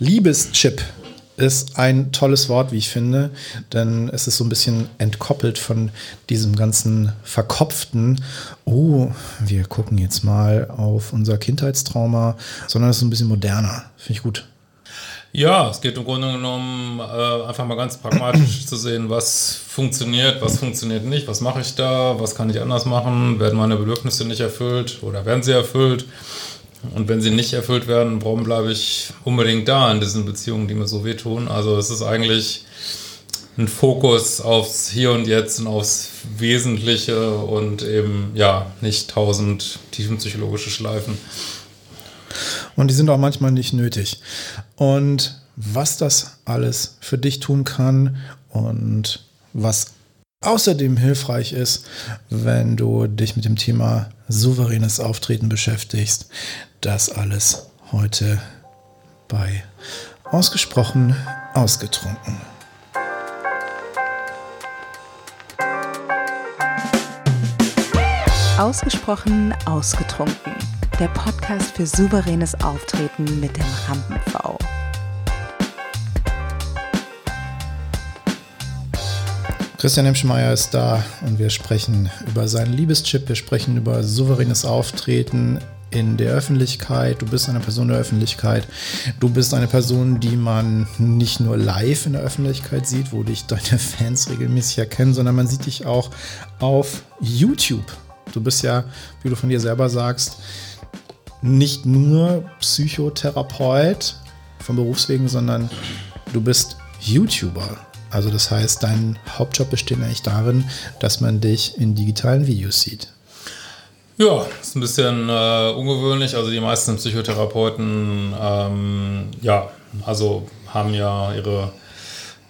Liebeschip ist ein tolles Wort, wie ich finde, denn es ist so ein bisschen entkoppelt von diesem ganzen verkopften, oh, wir gucken jetzt mal auf unser Kindheitstrauma, sondern es ist ein bisschen moderner. Finde ich gut. Ja, es geht im Grunde genommen äh, einfach mal ganz pragmatisch zu sehen, was funktioniert, was funktioniert nicht, was mache ich da, was kann ich anders machen, werden meine Bedürfnisse nicht erfüllt oder werden sie erfüllt und wenn sie nicht erfüllt werden, warum bleibe ich unbedingt da in diesen Beziehungen, die mir so wehtun? Also es ist eigentlich ein Fokus aufs Hier und Jetzt und aufs Wesentliche und eben ja nicht tausend tiefenpsychologische Schleifen. Und die sind auch manchmal nicht nötig. Und was das alles für dich tun kann und was außerdem hilfreich ist, wenn du dich mit dem Thema souveränes Auftreten beschäftigst, das alles heute bei Ausgesprochen Ausgetrunken. Ausgesprochen Ausgetrunken. Der Podcast für souveränes Auftreten mit dem Rampen-V. Christian Hemschmeier ist da und wir sprechen über seinen Liebeschip, wir sprechen über souveränes Auftreten in der Öffentlichkeit, du bist eine Person der Öffentlichkeit, du bist eine Person, die man nicht nur live in der Öffentlichkeit sieht, wo dich deine Fans regelmäßig erkennen, sondern man sieht dich auch auf YouTube. Du bist ja, wie du von dir selber sagst, nicht nur Psychotherapeut vom Berufswegen, sondern du bist YouTuber. Also das heißt, dein Hauptjob besteht eigentlich darin, dass man dich in digitalen Videos sieht. Ja, ist ein bisschen äh, ungewöhnlich. Also die meisten Psychotherapeuten, ähm, ja, also haben ja ihre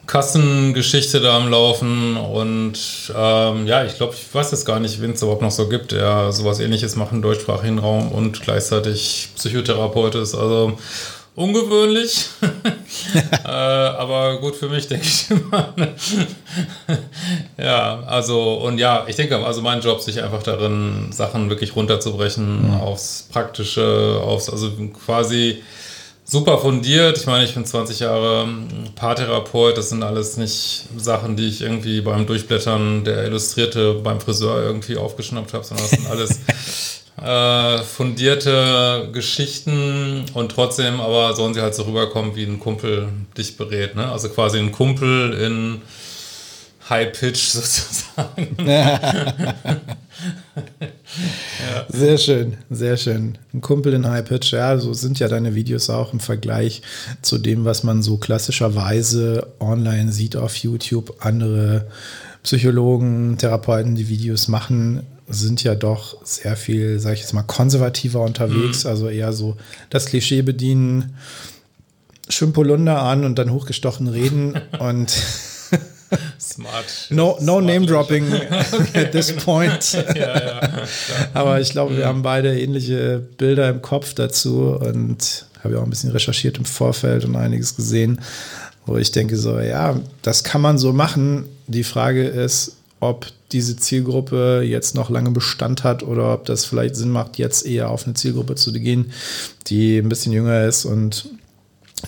Kassengeschichte da am Laufen und ähm, ja, ich glaube, ich weiß jetzt gar nicht, wen es überhaupt noch so gibt, der sowas ähnliches macht im deutschsprachigen Raum und gleichzeitig Psychotherapeut ist. Also ungewöhnlich, äh, aber gut für mich, denke ich immer. Ja, also und ja, ich denke, also mein Job sich einfach darin, Sachen wirklich runterzubrechen mhm. aufs Praktische, aufs, also quasi super fundiert. Ich meine, ich bin 20 Jahre Paartherapeut. Das sind alles nicht Sachen, die ich irgendwie beim Durchblättern der Illustrierte beim Friseur irgendwie aufgeschnappt habe, sondern das sind alles äh, fundierte Geschichten und trotzdem aber sollen sie halt so rüberkommen, wie ein Kumpel dich berät. Ne? Also quasi ein Kumpel in High Pitch sozusagen. ja. Sehr schön, sehr schön. Ein Kumpel in High Pitch, ja, so sind ja deine Videos auch im Vergleich zu dem, was man so klassischerweise online sieht auf YouTube. Andere Psychologen, Therapeuten, die Videos machen, sind ja doch sehr viel, sag ich jetzt mal, konservativer unterwegs, mhm. also eher so das Klischee bedienen, Schimpolunder an und dann hochgestochen reden und Smart. No, no Name Dropping okay, at this genau. point. ja, ja, Aber ich glaube, wir mhm. haben beide ähnliche Bilder im Kopf dazu und habe ja auch ein bisschen recherchiert im Vorfeld und einiges gesehen, wo ich denke so, ja, das kann man so machen. Die Frage ist, ob diese Zielgruppe jetzt noch lange Bestand hat oder ob das vielleicht Sinn macht, jetzt eher auf eine Zielgruppe zu gehen, die ein bisschen jünger ist und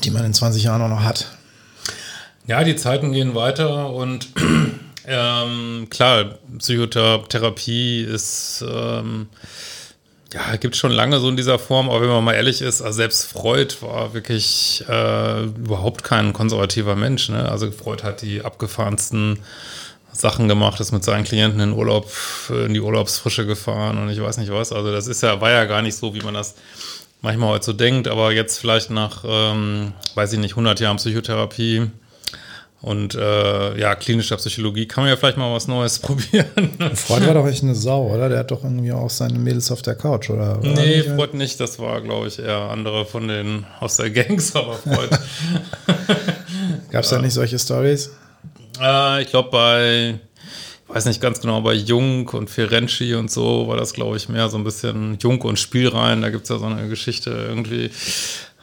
die man in 20 Jahren auch noch hat. Ja, die Zeiten gehen weiter und ähm, klar, Psychotherapie ist, ähm, ja, gibt schon lange so in dieser Form, aber wenn man mal ehrlich ist, also selbst Freud war wirklich äh, überhaupt kein konservativer Mensch. Ne? Also Freud hat die abgefahrensten Sachen gemacht, ist mit seinen Klienten in Urlaub, in die Urlaubsfrische gefahren und ich weiß nicht was. Also das ist ja, war ja gar nicht so, wie man das manchmal heute so denkt, aber jetzt vielleicht nach, ähm, weiß ich nicht, 100 Jahren Psychotherapie und äh, ja, klinischer Psychologie kann man ja vielleicht mal was Neues probieren. Freud war doch echt eine Sau, oder? Der hat doch irgendwie auch seine Mädels auf der Couch, oder? Nee, nicht? Freud nicht. Das war, glaube ich, eher andere von den aus der Gangs, aber Freud. Gab es da nicht solche Stories? Äh, ich glaube, bei, ich weiß nicht ganz genau, bei Jung und Ferenczi und so war das, glaube ich, mehr so ein bisschen Jung und Spielrein. Da gibt es ja so eine Geschichte irgendwie.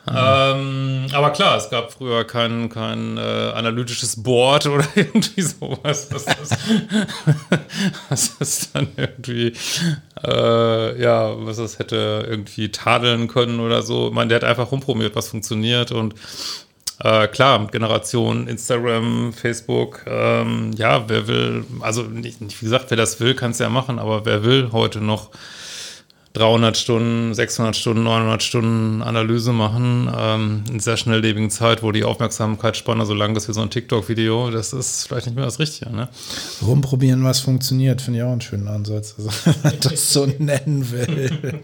Mhm. Ähm, aber klar, es gab früher kein, kein äh, analytisches Board oder irgendwie sowas, was das, was das dann irgendwie, äh, ja, was das hätte irgendwie tadeln können oder so. Ich meine, der hat einfach rumprobiert, was funktioniert und Äh, klar, Generation Instagram, Facebook, ähm, ja, wer will, also nicht wie gesagt, wer das will, kann es ja machen, aber wer will heute noch 300 Stunden, 600 Stunden, 900 Stunden Analyse machen ähm, in sehr schnelllebigen Zeit, wo die Aufmerksamkeitsspanne so lang ist wie so ein TikTok-Video, das ist vielleicht nicht mehr das Richtige. Ne? Rumprobieren, was funktioniert, finde ich auch einen schönen Ansatz, also, wenn man das so nennen will.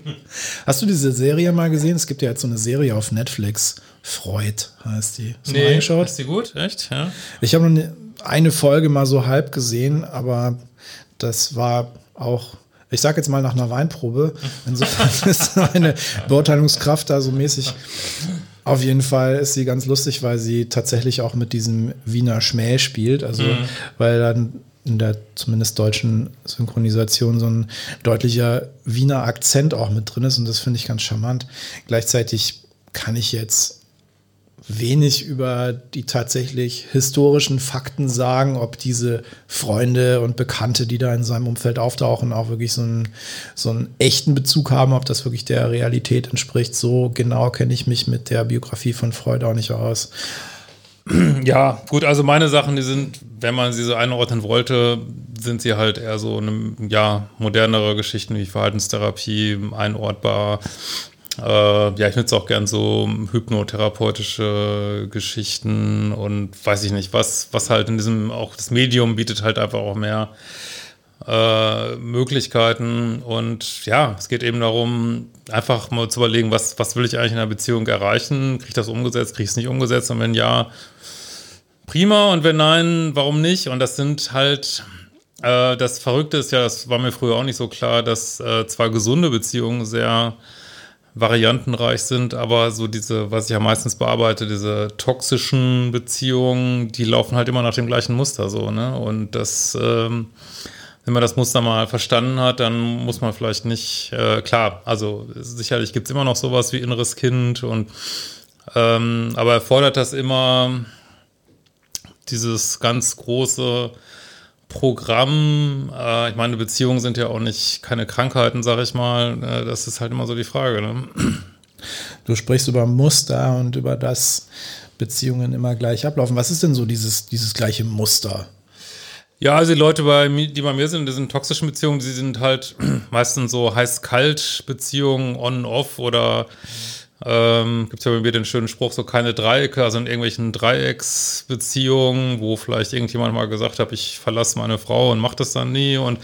Hast du diese Serie mal gesehen? Es gibt ja jetzt so eine Serie auf Netflix, Freud heißt die. Hast du nee, mal Ist die gut? Echt? Ja. Ich habe nur eine Folge mal so halb gesehen, aber das war auch ich sage jetzt mal nach einer Weinprobe. Insofern ist meine Beurteilungskraft da so mäßig. Auf jeden Fall ist sie ganz lustig, weil sie tatsächlich auch mit diesem Wiener Schmäh spielt. Also, mhm. weil dann in der zumindest deutschen Synchronisation so ein deutlicher Wiener Akzent auch mit drin ist und das finde ich ganz charmant. Gleichzeitig kann ich jetzt wenig über die tatsächlich historischen Fakten sagen, ob diese Freunde und Bekannte, die da in seinem Umfeld auftauchen, auch wirklich so einen, so einen echten Bezug haben, ob das wirklich der Realität entspricht. So genau kenne ich mich mit der Biografie von Freud auch nicht aus. Ja, gut, also meine Sachen, die sind, wenn man sie so einordnen wollte, sind sie halt eher so eine, ja, modernere Geschichten wie Verhaltenstherapie, einordbar, ja, ich nutze auch gern so hypnotherapeutische Geschichten und weiß ich nicht, was, was halt in diesem, auch das Medium bietet halt einfach auch mehr äh, Möglichkeiten. Und ja, es geht eben darum, einfach mal zu überlegen, was, was will ich eigentlich in einer Beziehung erreichen? Kriege ich das umgesetzt, kriege ich es nicht umgesetzt? Und wenn ja, prima. Und wenn nein, warum nicht? Und das sind halt äh, das Verrückte ist ja, das war mir früher auch nicht so klar, dass äh, zwar gesunde Beziehungen sehr variantenreich sind, aber so diese, was ich ja meistens bearbeite, diese toxischen Beziehungen, die laufen halt immer nach dem gleichen Muster so, ne? Und das, ähm, wenn man das Muster mal verstanden hat, dann muss man vielleicht nicht, äh, klar, also sicherlich gibt es immer noch sowas wie inneres Kind und ähm, aber erfordert das immer dieses ganz große Programm, äh, ich meine, Beziehungen sind ja auch nicht keine Krankheiten, sag ich mal. Äh, das ist halt immer so die Frage. Ne? Du sprichst über Muster und über das Beziehungen immer gleich ablaufen. Was ist denn so dieses, dieses gleiche Muster? Ja, also die Leute, bei, die bei mir sind, die sind toxischen Beziehungen, die sind halt meistens so heiß-kalt-Beziehungen, on-off oder ähm, Gibt es ja bei mir den schönen Spruch, so keine Dreiecke, also in irgendwelchen Dreiecksbeziehungen, wo vielleicht irgendjemand mal gesagt hat, ich verlasse meine Frau und mache das dann nie und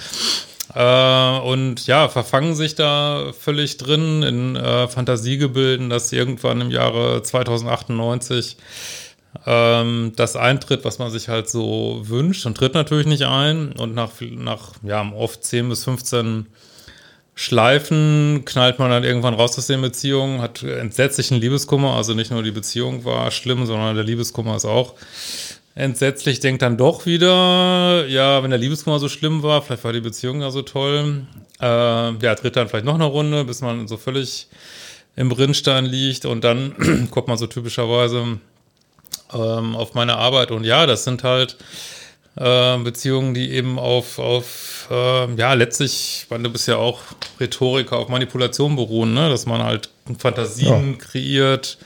äh, und ja, verfangen sich da völlig drin in äh, Fantasiegebilden, dass irgendwann im Jahre 2098 ähm, das eintritt, was man sich halt so wünscht und tritt natürlich nicht ein und nach, nach ja, oft 10 bis 15 Schleifen knallt man dann irgendwann raus aus den Beziehungen, hat entsetzlichen Liebeskummer, also nicht nur die Beziehung war schlimm, sondern der Liebeskummer ist auch entsetzlich, denkt dann doch wieder, ja, wenn der Liebeskummer so schlimm war, vielleicht war die Beziehung ja so toll, äh, ja, tritt dann vielleicht noch eine Runde, bis man so völlig im Brinnstein liegt und dann kommt man so typischerweise ähm, auf meine Arbeit. Und ja, das sind halt äh, Beziehungen, die eben auf, auf äh, ja, letztlich, weil du bist ja auch Rhetoriker, auf Manipulation beruhen, ne? dass man halt Fantasien ja. kreiert,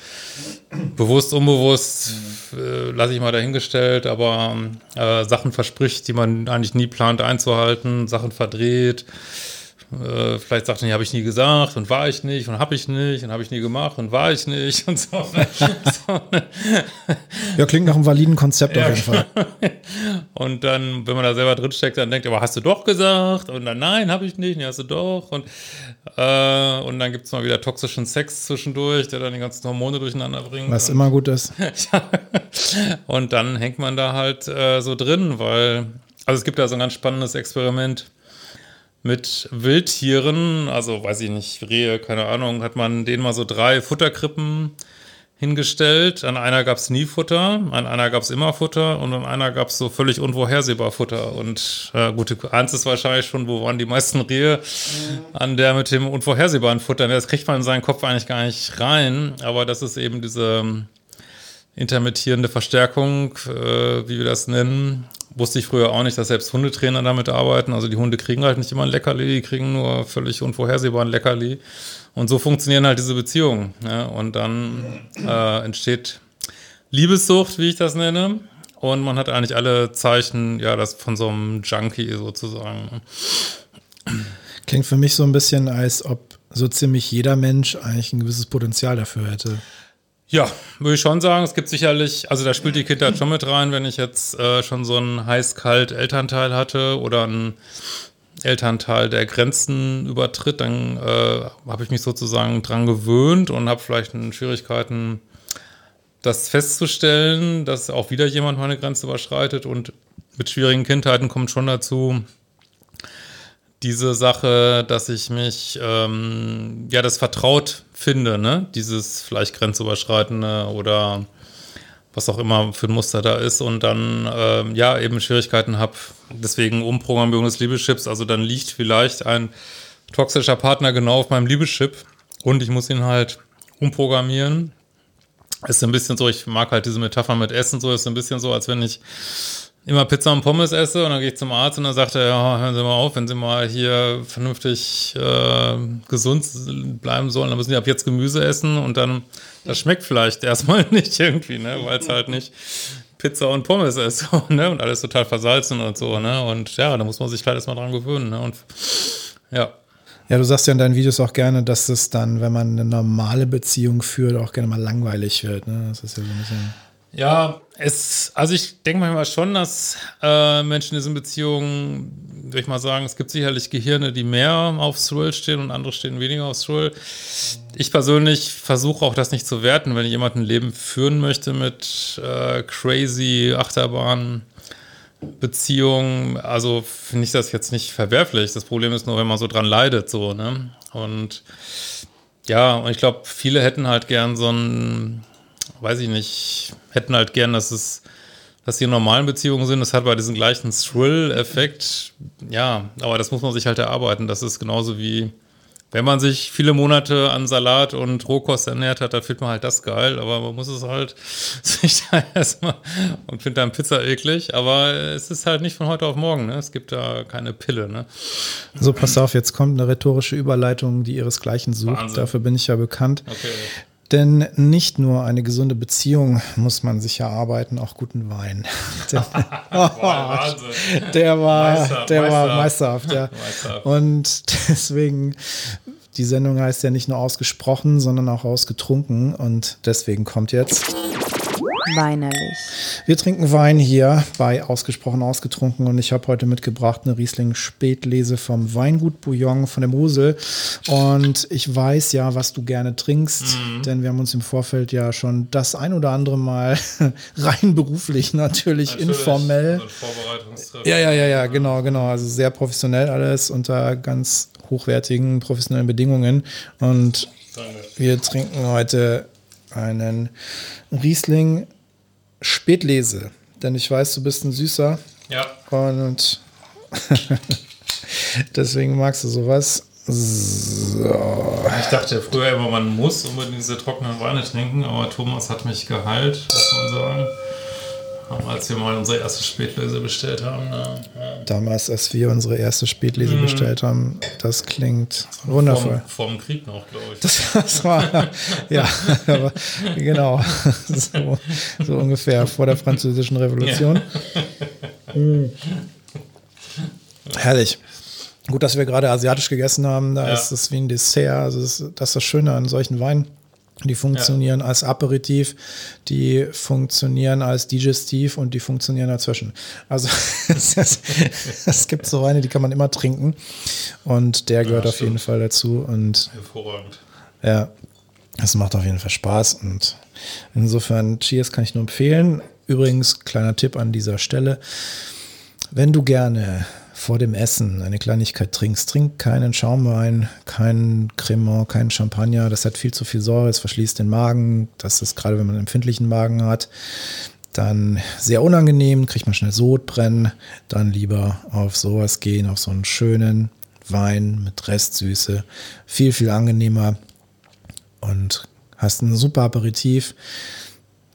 bewusst, unbewusst, äh, lasse ich mal dahingestellt, aber äh, Sachen verspricht, die man eigentlich nie plant einzuhalten, Sachen verdreht äh, vielleicht sagt er, habe ich nie gesagt und war ich nicht und habe ich nicht und habe ich nie gemacht und war ich nicht und so. ja, klingt nach einem validen Konzept ja, auf jeden Fall. und dann, wenn man da selber drinsteckt, dann denkt, aber hast du doch gesagt? Und dann, nein, habe ich nicht, nee, hast du doch. Und, äh, und dann gibt es mal wieder toxischen Sex zwischendurch, der dann die ganzen Hormone durcheinander bringt. Was immer gut ist. und dann hängt man da halt äh, so drin, weil, also es gibt da so ein ganz spannendes Experiment mit Wildtieren, also weiß ich nicht, Rehe, keine Ahnung, hat man denen mal so drei Futterkrippen hingestellt. An einer gab es nie Futter, an einer gab es immer Futter und an einer gab es so völlig unvorhersehbar Futter. Und äh, gut, du ahnst es wahrscheinlich schon, wo waren die meisten Rehe an der mit dem unvorhersehbaren Futter. Das kriegt man in seinen Kopf eigentlich gar nicht rein, aber das ist eben diese intermittierende Verstärkung, äh, wie wir das nennen, Wusste ich früher auch nicht, dass selbst Hundetrainer damit arbeiten. Also die Hunde kriegen halt nicht immer ein Leckerli, die kriegen nur völlig unvorhersehbar ein Leckerli. Und so funktionieren halt diese Beziehungen. Ja? Und dann äh, entsteht Liebessucht, wie ich das nenne. Und man hat eigentlich alle Zeichen, ja, das von so einem Junkie sozusagen. Klingt für mich so ein bisschen, als ob so ziemlich jeder Mensch eigentlich ein gewisses Potenzial dafür hätte. Ja, würde ich schon sagen. Es gibt sicherlich, also da spielt die Kindheit schon mit rein, wenn ich jetzt äh, schon so einen heiß-kalt Elternteil hatte oder einen Elternteil, der Grenzen übertritt, dann äh, habe ich mich sozusagen dran gewöhnt und habe vielleicht Schwierigkeiten, das festzustellen, dass auch wieder jemand meine Grenze überschreitet. Und mit schwierigen Kindheiten kommt schon dazu, diese Sache, dass ich mich, ähm, ja, das vertraut finde, ne? Dieses vielleicht grenzüberschreitende oder was auch immer für ein Muster da ist und dann, ähm, ja, eben Schwierigkeiten habe. Deswegen Umprogrammierung des Liebeschips. Also dann liegt vielleicht ein toxischer Partner genau auf meinem Liebeschip und ich muss ihn halt umprogrammieren. Ist ein bisschen so, ich mag halt diese Metapher mit Essen so, ist ein bisschen so, als wenn ich immer Pizza und Pommes esse und dann gehe ich zum Arzt und dann sagt er, ja, hören Sie mal auf, wenn Sie mal hier vernünftig äh, gesund bleiben sollen, dann müssen Sie ab jetzt Gemüse essen und dann, das schmeckt vielleicht erstmal nicht irgendwie, ne, weil es halt nicht Pizza und Pommes ist, so, ne, und alles total versalzen und so, ne, und ja, da muss man sich halt erstmal dran gewöhnen, ne, und ja. Ja, du sagst ja in deinen Videos auch gerne, dass es dann, wenn man eine normale Beziehung führt, auch gerne mal langweilig wird, ne, das ist ja so ein bisschen ja, es, also ich denke manchmal schon, dass äh, Menschen in diesen Beziehungen, würde ich mal sagen, es gibt sicherlich Gehirne, die mehr auf Thrill stehen und andere stehen weniger auf Thrill. Ich persönlich versuche auch das nicht zu werten, wenn ich jemanden Leben führen möchte mit äh, crazy Achterbahn. Beziehung, also finde ich das jetzt nicht verwerflich. Das Problem ist nur, wenn man so dran leidet, so, ne? Und ja, und ich glaube, viele hätten halt gern so ein weiß ich nicht, hätten halt gern, dass es, dass die in normalen Beziehungen sind. Das hat bei diesem gleichen Thrill-Effekt. Ja, aber das muss man sich halt erarbeiten. Das ist genauso wie, wenn man sich viele Monate an Salat und Rohkost ernährt hat, da findet man halt das geil, aber man muss es halt sich da erstmal und findet dann Pizza eklig, aber es ist halt nicht von heute auf morgen, ne? Es gibt da keine Pille, ne? So, pass auf, jetzt kommt eine rhetorische Überleitung, die ihresgleichen sucht. Wahnsinn. Dafür bin ich ja bekannt. Okay. Denn nicht nur eine gesunde Beziehung muss man sich erarbeiten, auch guten Wein. der, der war, Meister, der Meister. war meisterhaft, ja. Meisterhaft. Und deswegen, die Sendung heißt ja nicht nur ausgesprochen, sondern auch ausgetrunken. Und deswegen kommt jetzt weinerlich. Wir trinken Wein hier bei Ausgesprochen Ausgetrunken und ich habe heute mitgebracht eine Riesling Spätlese vom Weingut Bouillon von der Mosel. Und ich weiß ja, was du gerne trinkst, mhm. denn wir haben uns im Vorfeld ja schon das ein oder andere Mal rein beruflich natürlich, natürlich informell. Ja, ja, ja, ja, genau, genau. Also sehr professionell alles unter ganz hochwertigen professionellen Bedingungen. Und wir trinken heute einen Riesling Spätlese, denn ich weiß, du bist ein Süßer. Ja. Und deswegen magst du sowas. So. Ich dachte früher immer, man muss unbedingt diese trockenen Weine trinken, aber Thomas hat mich geheilt, muss man sagen als wir mal unsere erste Spätlese bestellt haben. Ne? Ja. Damals, als wir unsere erste Spätlese mhm. bestellt haben, das klingt wundervoll. Vor dem Krieg noch, glaube ich. Das, das, war, ja, aber, genau, so, so, ungefähr vor der Französischen Revolution. Ja. Mhm. Herrlich. Gut, dass wir gerade asiatisch gegessen haben, da ja. ist es wie ein Dessert. Also das, das ist das Schöne an solchen Weinen. Die funktionieren ja. als Aperitif, die funktionieren als Digestiv und die funktionieren dazwischen. Also es, gibt so Weine, die kann man immer trinken und der gehört ja, auf jeden Fall dazu. Und Hervorragend. Ja, es macht auf jeden Fall Spaß und insofern Cheers kann ich nur empfehlen. Übrigens, kleiner Tipp an dieser Stelle. Wenn du gerne vor dem Essen eine Kleinigkeit trinkst, trink keinen Schaumwein, keinen Cremant, keinen Champagner. Das hat viel zu viel Säure, es verschließt den Magen. Das ist gerade, wenn man einen empfindlichen Magen hat, dann sehr unangenehm, kriegt man schnell Sodbrennen. Dann lieber auf sowas gehen, auf so einen schönen Wein mit Restsüße. Viel, viel angenehmer und hast ein super Aperitif.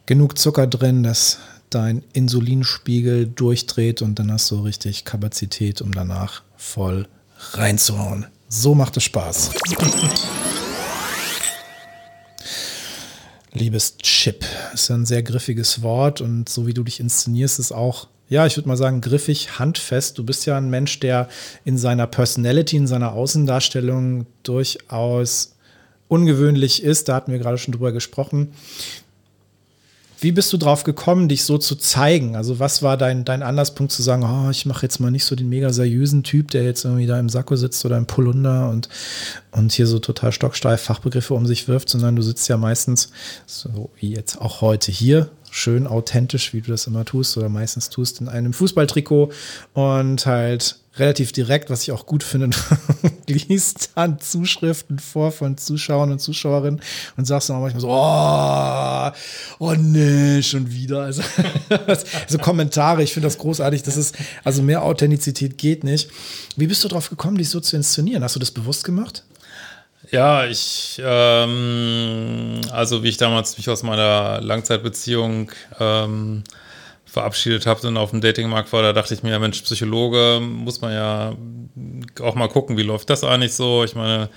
Genug Zucker drin, dass dein Insulinspiegel durchdreht und dann hast du richtig Kapazität, um danach voll reinzuhauen. So macht es Spaß. Liebeschip ist ja ein sehr griffiges Wort und so wie du dich inszenierst, ist auch, ja, ich würde mal sagen, griffig, handfest. Du bist ja ein Mensch, der in seiner Personality, in seiner Außendarstellung durchaus ungewöhnlich ist. Da hatten wir gerade schon drüber gesprochen. Wie bist du drauf gekommen, dich so zu zeigen? Also, was war dein, dein Anlasspunkt zu sagen, oh, ich mache jetzt mal nicht so den mega seriösen Typ, der jetzt irgendwie da im Sakko sitzt oder im Polunder und, und hier so total stocksteif Fachbegriffe um sich wirft, sondern du sitzt ja meistens, so wie jetzt auch heute hier, schön authentisch, wie du das immer tust oder meistens tust, in einem Fußballtrikot und halt relativ direkt, was ich auch gut finde, liest dann Zuschriften vor von Zuschauern und Zuschauerinnen und sagst dann auch manchmal so, oh, oh nee, schon wieder. Also, also Kommentare, ich finde das großartig. Das ist, also mehr Authentizität geht nicht. Wie bist du drauf gekommen, dich so zu inszenieren? Hast du das bewusst gemacht? Ja, ich, ähm, also wie ich damals mich aus meiner Langzeitbeziehung ähm, verabschiedet habe und auf dem Datingmarkt war, da dachte ich mir, Mensch, Psychologe, muss man ja auch mal gucken, wie läuft das eigentlich so? Ich meine,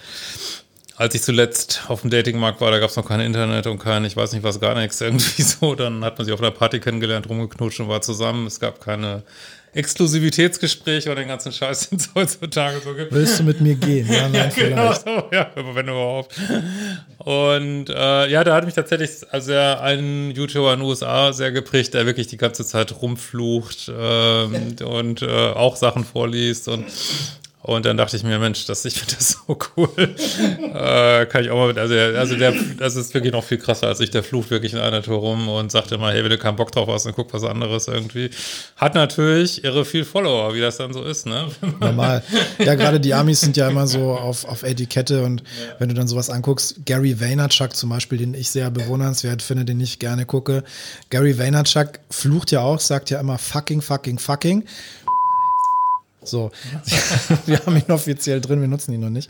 als ich zuletzt auf dem Datingmarkt war, da gab es noch kein Internet und kein, ich weiß nicht was, gar nichts irgendwie so. Dann hat man sich auf einer Party kennengelernt, rumgeknutscht und war zusammen. Es gab keine Exklusivitätsgespräche oder den ganzen Scheiß, den es heutzutage so gibt. Willst du mit mir gehen? Ja, nein, ja, genau so, ja, wenn überhaupt. Und äh, ja, da hat mich tatsächlich also ein YouTuber in den USA sehr geprägt, der wirklich die ganze Zeit rumflucht ähm, und äh, auch Sachen vorliest und und dann dachte ich mir, Mensch, das, ich finde das so cool. äh, kann ich auch mal mit, also, also der, das ist wirklich noch viel krasser als ich. Der flucht wirklich in einer Tour rum und sagt immer, hey, wenn du keinen Bock drauf hast, dann guck was anderes irgendwie. Hat natürlich irre viel Follower, wie das dann so ist, ne? Normal. Ja, gerade die Amis sind ja immer so auf, auf Etikette und ja. wenn du dann sowas anguckst, Gary Vaynerchuk zum Beispiel, den ich sehr bewundernswert finde, den ich gerne gucke. Gary Vaynerchuk flucht ja auch, sagt ja immer fucking, fucking, fucking. So, wir haben ihn offiziell drin, wir nutzen ihn noch nicht.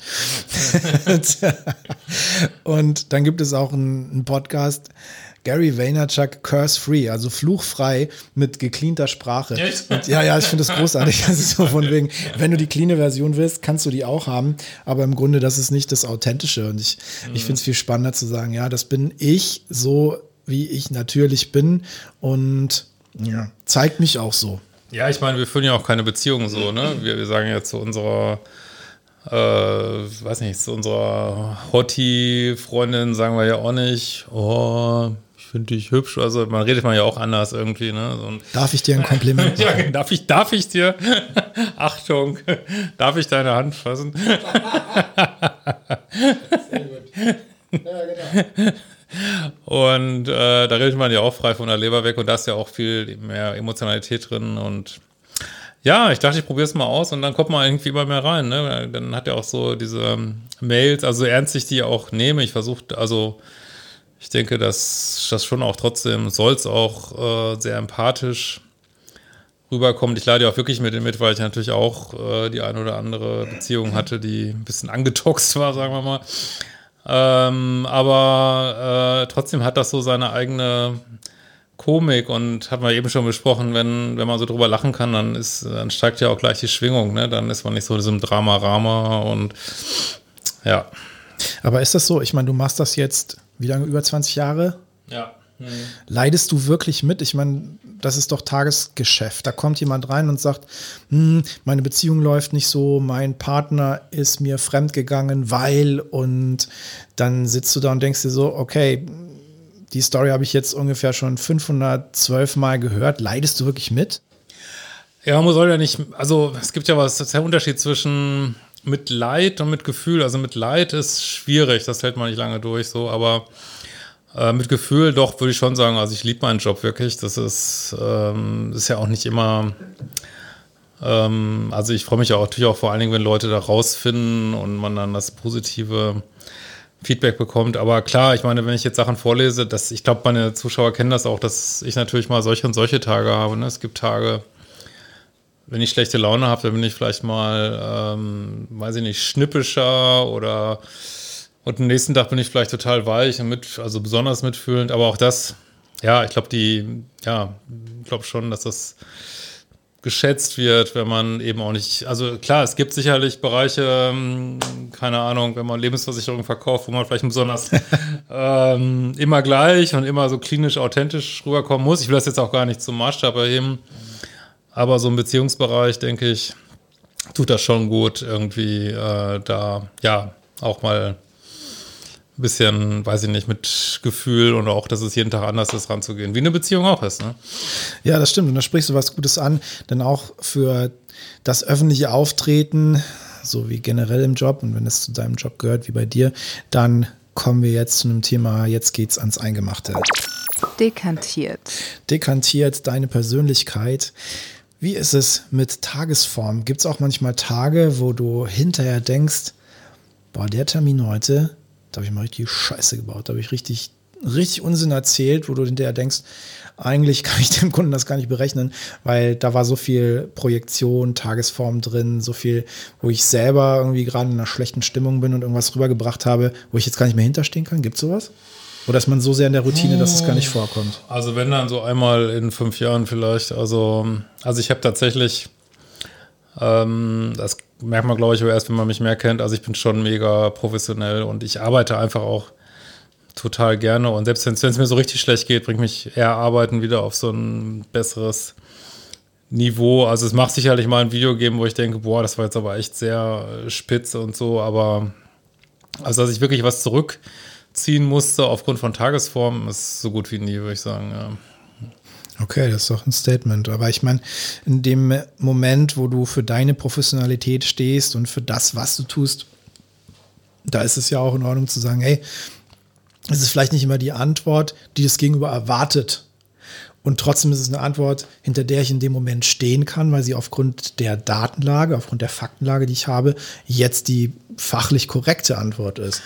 und dann gibt es auch einen, Podcast, Gary Vaynerchuk Curse Free, also fluchfrei mit gecleanter Sprache. Und ja, ja, ich finde das großartig. Das ist so von wegen, wenn du die cleane Version willst, kannst du die auch haben. Aber im Grunde, das ist nicht das Authentische. Und ich, mhm. ich finde es viel spannender zu sagen, ja, das bin ich so, wie ich natürlich bin. Und ja, zeigt mich auch so. Ja, ich meine, wir führen ja auch keine Beziehung so, ne? Wir, wir sagen ja zu unserer, äh, weiß nicht, zu unserer Hottie-Freundin sagen wir ja auch nicht, oh, ich finde dich hübsch. Also man redet man ja auch anders irgendwie, ne? So darf ich dir ein Kompliment machen? ja, darf ich, darf ich dir, Achtung, darf ich deine Hand fassen? Sehr gut. Ja, genau. Und äh, da redet man ja auch frei von der Leber weg und da ist ja auch viel mehr Emotionalität drin und ja, ich dachte, ich probiere es mal aus und dann kommt man irgendwie immer mehr rein. Ne? Dann hat er auch so diese ähm, Mails, also ernst ich die auch nehme. Ich versuche, also ich denke, dass das schon auch trotzdem soll es auch äh, sehr empathisch rüberkommt. Ich lade ja auch wirklich mit dem mit, weil ich natürlich auch äh, die eine oder andere Beziehung hatte, die ein bisschen angetoxt war, sagen wir mal. Ähm, aber äh, trotzdem hat das so seine eigene Komik und hat man eben schon besprochen, wenn, wenn man so drüber lachen kann, dann ist, dann steigt ja auch gleich die Schwingung, ne? Dann ist man nicht so in diesem Drama-Rama und ja. Aber ist das so? Ich meine, du machst das jetzt wie lange? Über 20 Jahre? Ja. Mhm. Leidest du wirklich mit? Ich meine, das ist doch Tagesgeschäft. Da kommt jemand rein und sagt, hm, meine Beziehung läuft nicht so, mein Partner ist mir fremdgegangen, weil und dann sitzt du da und denkst dir so, okay, die Story habe ich jetzt ungefähr schon 512 Mal gehört. Leidest du wirklich mit? Ja, man soll ja nicht, also es gibt ja was, das ist der Unterschied zwischen Mitleid und mit Gefühl. Also mit Leid ist schwierig, das hält man nicht lange durch so, aber äh, mit Gefühl doch, würde ich schon sagen. Also ich liebe meinen Job wirklich. Das ist, ähm, ist ja auch nicht immer. Ähm, also ich freue mich auch natürlich auch vor allen Dingen, wenn Leute da rausfinden und man dann das positive Feedback bekommt. Aber klar, ich meine, wenn ich jetzt Sachen vorlese, dass ich glaube, meine Zuschauer kennen das auch, dass ich natürlich mal solche und solche Tage habe. Ne? Es gibt Tage, wenn ich schlechte Laune habe, dann bin ich vielleicht mal, ähm, weiß ich nicht, schnippischer oder und am nächsten Tag bin ich vielleicht total weich und mit, also besonders mitfühlend, aber auch das, ja, ich glaube, die, ja, ich glaube schon, dass das geschätzt wird, wenn man eben auch nicht, also klar, es gibt sicherlich Bereiche, ähm, keine Ahnung, wenn man Lebensversicherung verkauft, wo man vielleicht besonders ähm, immer gleich und immer so klinisch authentisch rüberkommen muss. Ich will das jetzt auch gar nicht zum Maßstab erheben, aber so im Beziehungsbereich, denke ich, tut das schon gut, irgendwie äh, da, ja, auch mal ein bisschen, weiß ich nicht, mit Gefühl und auch, dass es jeden Tag anders ist, ranzugehen. Wie eine Beziehung auch ist, ne? Ja, das stimmt. Und da sprichst du was Gutes an, denn auch für das öffentliche Auftreten, so wie generell im Job und wenn es zu deinem Job gehört, wie bei dir, dann kommen wir jetzt zu einem Thema, jetzt geht's ans Eingemachte. Dekantiert. Dekantiert deine Persönlichkeit. Wie ist es mit Tagesform? Gibt es auch manchmal Tage, wo du hinterher denkst, boah, der Termin heute, da habe ich mal richtig Scheiße gebaut, da habe ich richtig, richtig Unsinn erzählt, wo du hinterher denkst, eigentlich kann ich dem Kunden das gar nicht berechnen, weil da war so viel Projektion, Tagesform drin, so viel, wo ich selber irgendwie gerade in einer schlechten Stimmung bin und irgendwas rübergebracht habe, wo ich jetzt gar nicht mehr hinterstehen kann. Gibt es sowas? Oder ist man so sehr in der Routine, dass es gar nicht vorkommt? Also wenn dann so einmal in fünf Jahren vielleicht. Also, also ich habe tatsächlich, ähm, das merkt man glaube ich erst, wenn man mich mehr kennt. Also ich bin schon mega professionell und ich arbeite einfach auch total gerne. Und selbst wenn es mir so richtig schlecht geht, bringt mich eher Arbeiten wieder auf so ein besseres Niveau. Also es macht sicherlich mal ein Video geben, wo ich denke, boah, das war jetzt aber echt sehr spitze und so. Aber also dass ich wirklich was zurück ziehen musste aufgrund von Tagesform, ist so gut wie nie, würde ich sagen. Ja. Okay, das ist doch ein Statement. Aber ich meine, in dem Moment, wo du für deine Professionalität stehst und für das, was du tust, da ist es ja auch in Ordnung zu sagen, hey, es ist vielleicht nicht immer die Antwort, die das Gegenüber erwartet. Und trotzdem ist es eine Antwort, hinter der ich in dem Moment stehen kann, weil sie aufgrund der Datenlage, aufgrund der Faktenlage, die ich habe, jetzt die fachlich korrekte Antwort ist.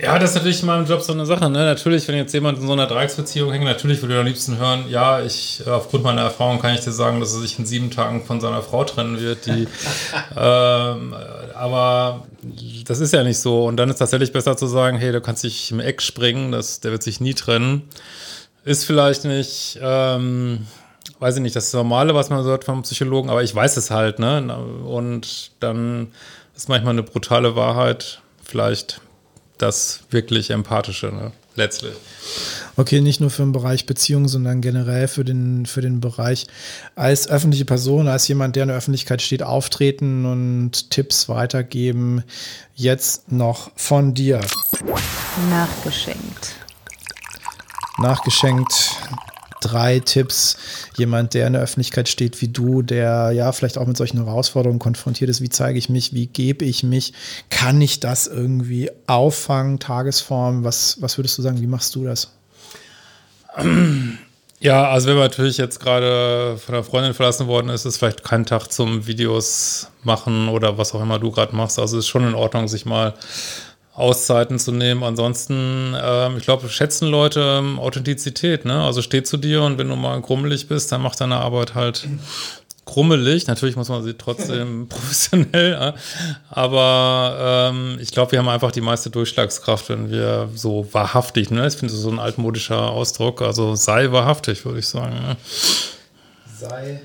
Ja, das ist natürlich in meinem Job so eine Sache. Ne? Natürlich, wenn jetzt jemand in so einer Dreiecksbeziehung hängt, natürlich würde er am liebsten hören, ja, ich, aufgrund meiner Erfahrung kann ich dir sagen, dass er sich in sieben Tagen von seiner Frau trennen wird. Die, ähm, aber das ist ja nicht so. Und dann ist tatsächlich besser zu sagen, hey, du kannst dich im Eck springen, das, der wird sich nie trennen. Ist vielleicht nicht, ähm, weiß ich nicht, das Normale, was man so hört vom Psychologen, aber ich weiß es halt, ne? Und dann ist manchmal eine brutale Wahrheit vielleicht das wirklich Empathische, ne? letztlich. Okay, nicht nur für den Bereich Beziehung, sondern generell für den, für den Bereich als öffentliche Person, als jemand, der in der Öffentlichkeit steht, auftreten und Tipps weitergeben. Jetzt noch von dir. Nachgeschenkt. Nachgeschenkt drei Tipps, jemand, der in der Öffentlichkeit steht wie du, der ja vielleicht auch mit solchen Herausforderungen konfrontiert ist. Wie zeige ich mich? Wie gebe ich mich? Kann ich das irgendwie auffangen? Tagesform? Was, was würdest du sagen? Wie machst du das? Ja, also wenn man natürlich jetzt gerade von der Freundin verlassen worden ist, ist vielleicht kein Tag zum Videos machen oder was auch immer du gerade machst. Also ist schon in Ordnung, sich mal Auszeiten zu nehmen. Ansonsten, ähm, ich glaube, schätzen Leute ähm, Authentizität, ne? Also steh zu dir und wenn du mal krummelig bist, dann macht deine Arbeit halt krummelig. Natürlich muss man sie trotzdem professionell, ja? aber ähm, ich glaube, wir haben einfach die meiste Durchschlagskraft, wenn wir so wahrhaftig, ne? Ich finde so ein altmodischer Ausdruck, also sei wahrhaftig, würde ich sagen. Ne? Sei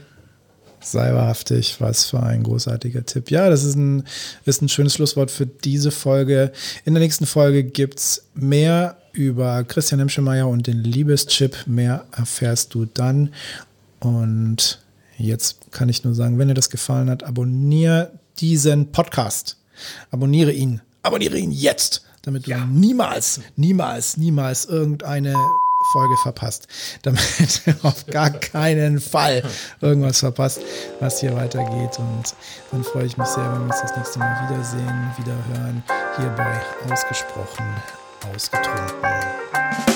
Sei wahrhaftig, was für ein großartiger Tipp. Ja, das ist ein, ist ein schönes Schlusswort für diese Folge. In der nächsten Folge gibt es mehr über Christian Hemschemeyer und den Liebeschip. Mehr erfährst du dann. Und jetzt kann ich nur sagen, wenn dir das gefallen hat, abonniere diesen Podcast. Abonniere ihn. Abonniere ihn jetzt, damit du ja. niemals, niemals, niemals irgendeine Folge verpasst, damit du auf gar keinen Fall irgendwas verpasst, was hier weitergeht. Und dann freue ich mich sehr, wenn wir uns das nächste Mal wiedersehen, wieder hören, hier bei Ausgesprochen, Ausgetrunken.